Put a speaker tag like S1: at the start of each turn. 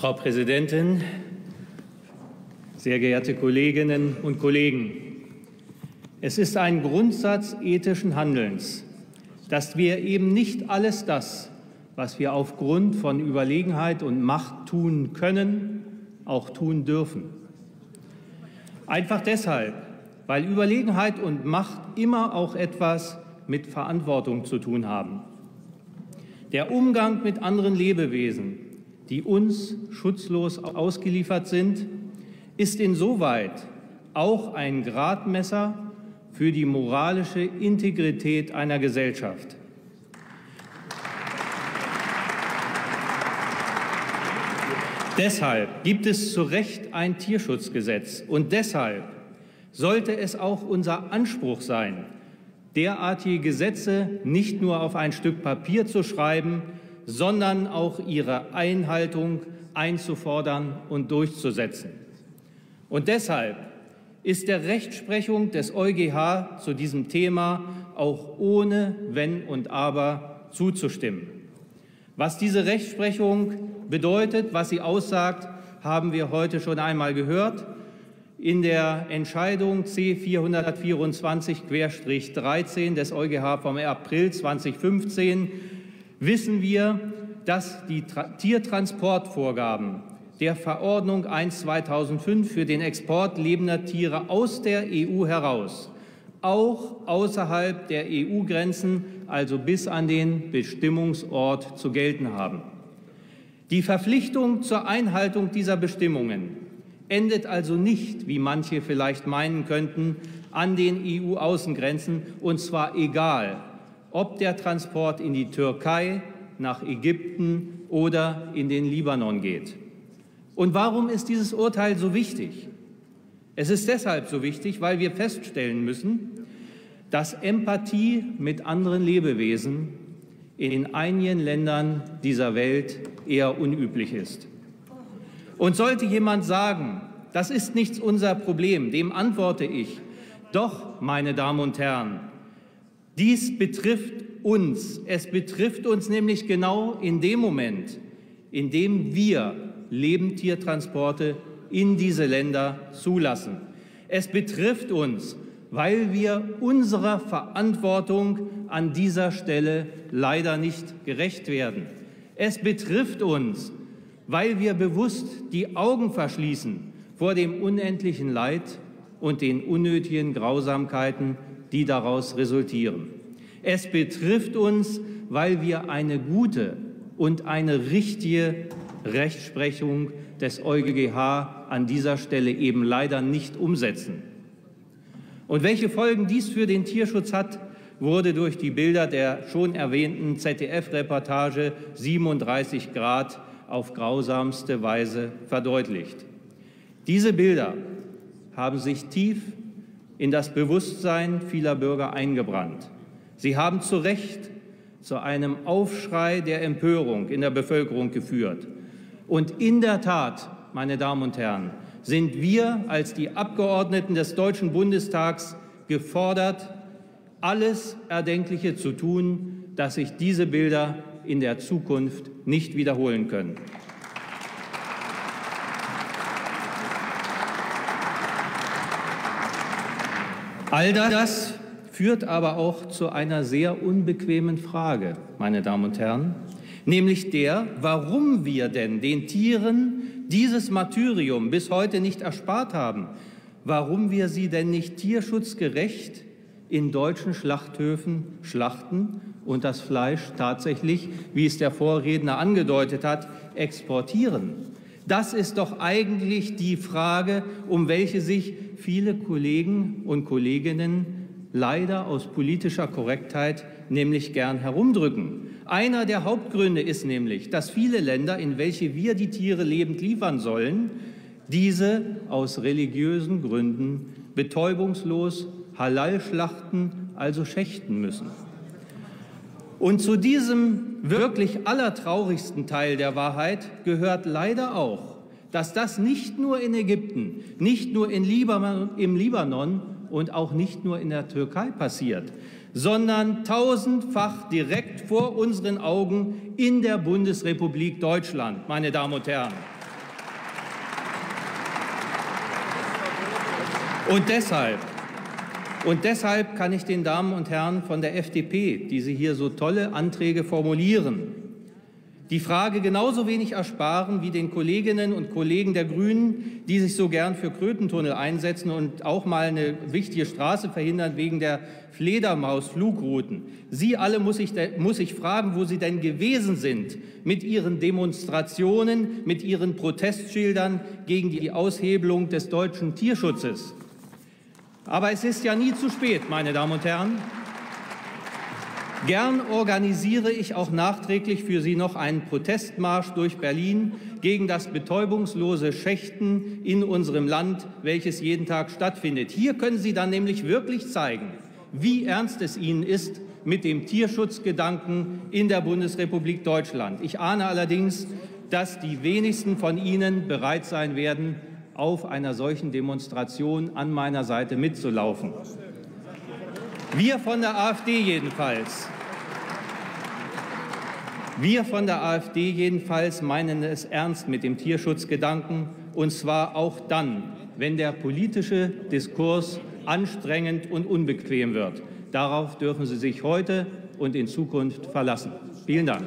S1: Frau Präsidentin, sehr geehrte Kolleginnen und Kollegen! Es ist ein Grundsatz ethischen Handelns, dass wir eben nicht alles das, was wir aufgrund von Überlegenheit und Macht tun können, auch tun dürfen. Einfach deshalb, weil Überlegenheit und Macht immer auch etwas mit Verantwortung zu tun haben. Der Umgang mit anderen Lebewesen, die uns schutzlos ausgeliefert sind, ist insoweit auch ein Gradmesser für die moralische Integrität einer Gesellschaft. Deshalb gibt es zu Recht ein Tierschutzgesetz und deshalb sollte es auch unser Anspruch sein, derartige Gesetze nicht nur auf ein Stück Papier zu schreiben, sondern auch ihre Einhaltung einzufordern und durchzusetzen. Und deshalb ist der Rechtsprechung des EuGH zu diesem Thema auch ohne Wenn und Aber zuzustimmen. Was diese Rechtsprechung bedeutet, was sie aussagt, haben wir heute schon einmal gehört. In der Entscheidung C424-13 des EuGH vom April 2015 wissen wir, dass die Tiertransportvorgaben der Verordnung 1-2005 für den Export lebender Tiere aus der EU heraus auch außerhalb der EU-Grenzen, also bis an den Bestimmungsort, zu gelten haben. Die Verpflichtung zur Einhaltung dieser Bestimmungen endet also nicht, wie manche vielleicht meinen könnten, an den EU-Außengrenzen, und zwar egal, ob der Transport in die Türkei, nach Ägypten oder in den Libanon geht. Und warum ist dieses Urteil so wichtig? Es ist deshalb so wichtig, weil wir feststellen müssen, dass Empathie mit anderen Lebewesen in einigen Ländern dieser Welt eher unüblich ist. Und sollte jemand sagen, das ist nicht unser Problem, dem antworte ich, doch, meine Damen und Herren, dies betrifft uns. Es betrifft uns nämlich genau in dem Moment, in dem wir Lebendtiertransporte in diese Länder zulassen. Es betrifft uns, weil wir unserer Verantwortung an dieser Stelle leider nicht gerecht werden. Es betrifft uns, weil wir bewusst die Augen verschließen vor dem unendlichen Leid und den unnötigen Grausamkeiten, die daraus resultieren. Es betrifft uns, weil wir eine gute und eine richtige Rechtsprechung des EuGH an dieser Stelle eben leider nicht umsetzen. Und welche Folgen dies für den Tierschutz hat, wurde durch die Bilder der schon erwähnten ZDF-Reportage 37 Grad auf grausamste Weise verdeutlicht. Diese Bilder haben sich tief in das Bewusstsein vieler Bürger eingebrannt. Sie haben zu Recht zu einem Aufschrei der Empörung in der Bevölkerung geführt. Und in der Tat, meine Damen und Herren, sind wir als die Abgeordneten des Deutschen Bundestags gefordert, alles Erdenkliche zu tun, dass sich diese Bilder in der Zukunft nicht wiederholen können. All das führt aber auch zu einer sehr unbequemen Frage, meine Damen und Herren, nämlich der, warum wir denn den Tieren dieses Martyrium bis heute nicht erspart haben, warum wir sie denn nicht tierschutzgerecht in deutschen Schlachthöfen schlachten und das Fleisch tatsächlich, wie es der Vorredner angedeutet hat, exportieren. Das ist doch eigentlich die Frage, um welche sich viele Kollegen und Kolleginnen leider aus politischer Korrektheit nämlich gern herumdrücken. Einer der Hauptgründe ist nämlich, dass viele Länder, in welche wir die Tiere lebend liefern sollen, diese aus religiösen Gründen betäubungslos halal schlachten, also schächten müssen. Und zu diesem wirklich allertraurigsten Teil der Wahrheit gehört leider auch, dass das nicht nur in Ägypten, nicht nur in Libanon, im Libanon und auch nicht nur in der Türkei passiert, sondern tausendfach direkt vor unseren Augen in der Bundesrepublik Deutschland, meine Damen und Herren. Und deshalb und deshalb kann ich den Damen und Herren von der FDP, die Sie hier so tolle Anträge formulieren, die Frage genauso wenig ersparen wie den Kolleginnen und Kollegen der Grünen, die sich so gern für Krötentunnel einsetzen und auch mal eine wichtige Straße verhindern wegen der Fledermausflugrouten. Sie alle muss ich, muss ich fragen, wo Sie denn gewesen sind mit Ihren Demonstrationen, mit Ihren Protestschildern gegen die Aushebelung des deutschen Tierschutzes. Aber es ist ja nie zu spät, meine Damen und Herren. Gern organisiere ich auch nachträglich für Sie noch einen Protestmarsch durch Berlin gegen das betäubungslose Schächten in unserem Land, welches jeden Tag stattfindet. Hier können Sie dann nämlich wirklich zeigen, wie ernst es Ihnen ist mit dem Tierschutzgedanken in der Bundesrepublik Deutschland. Ich ahne allerdings, dass die wenigsten von Ihnen bereit sein werden, auf einer solchen Demonstration an meiner Seite mitzulaufen. Wir von der AfD jedenfalls, wir von der AfD jedenfalls meinen es ernst mit dem Tierschutzgedanken, und zwar auch dann, wenn der politische Diskurs anstrengend und unbequem wird. Darauf dürfen Sie sich heute und in Zukunft verlassen. Vielen Dank.